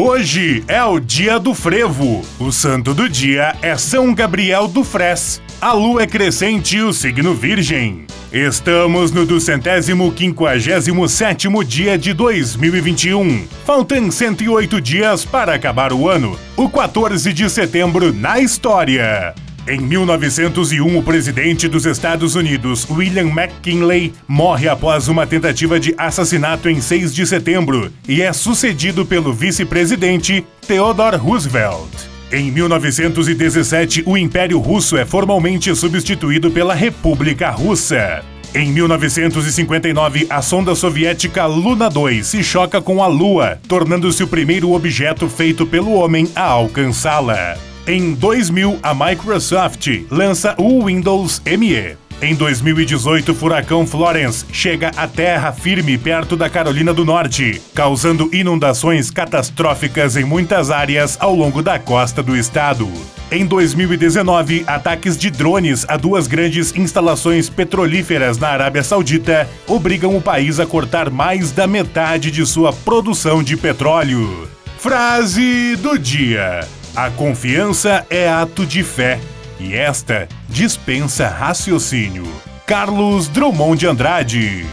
Hoje é o dia do frevo. O santo do dia é São Gabriel do Fres. A lua é crescente e o signo virgem. Estamos no duzentésimo quinquagésimo sétimo dia de 2021. Faltam 108 dias para acabar o ano. O 14 de setembro na história. Em 1901, o presidente dos Estados Unidos, William McKinley, morre após uma tentativa de assassinato em 6 de setembro e é sucedido pelo vice-presidente Theodore Roosevelt. Em 1917, o Império Russo é formalmente substituído pela República Russa. Em 1959, a sonda soviética Luna 2 se choca com a Lua, tornando-se o primeiro objeto feito pelo homem a alcançá-la. Em 2000, a Microsoft lança o Windows ME. Em 2018, o furacão Florence chega à terra firme perto da Carolina do Norte, causando inundações catastróficas em muitas áreas ao longo da costa do estado. Em 2019, ataques de drones a duas grandes instalações petrolíferas na Arábia Saudita obrigam o país a cortar mais da metade de sua produção de petróleo. Frase do dia. A confiança é ato de fé e esta dispensa raciocínio. Carlos Drummond de Andrade.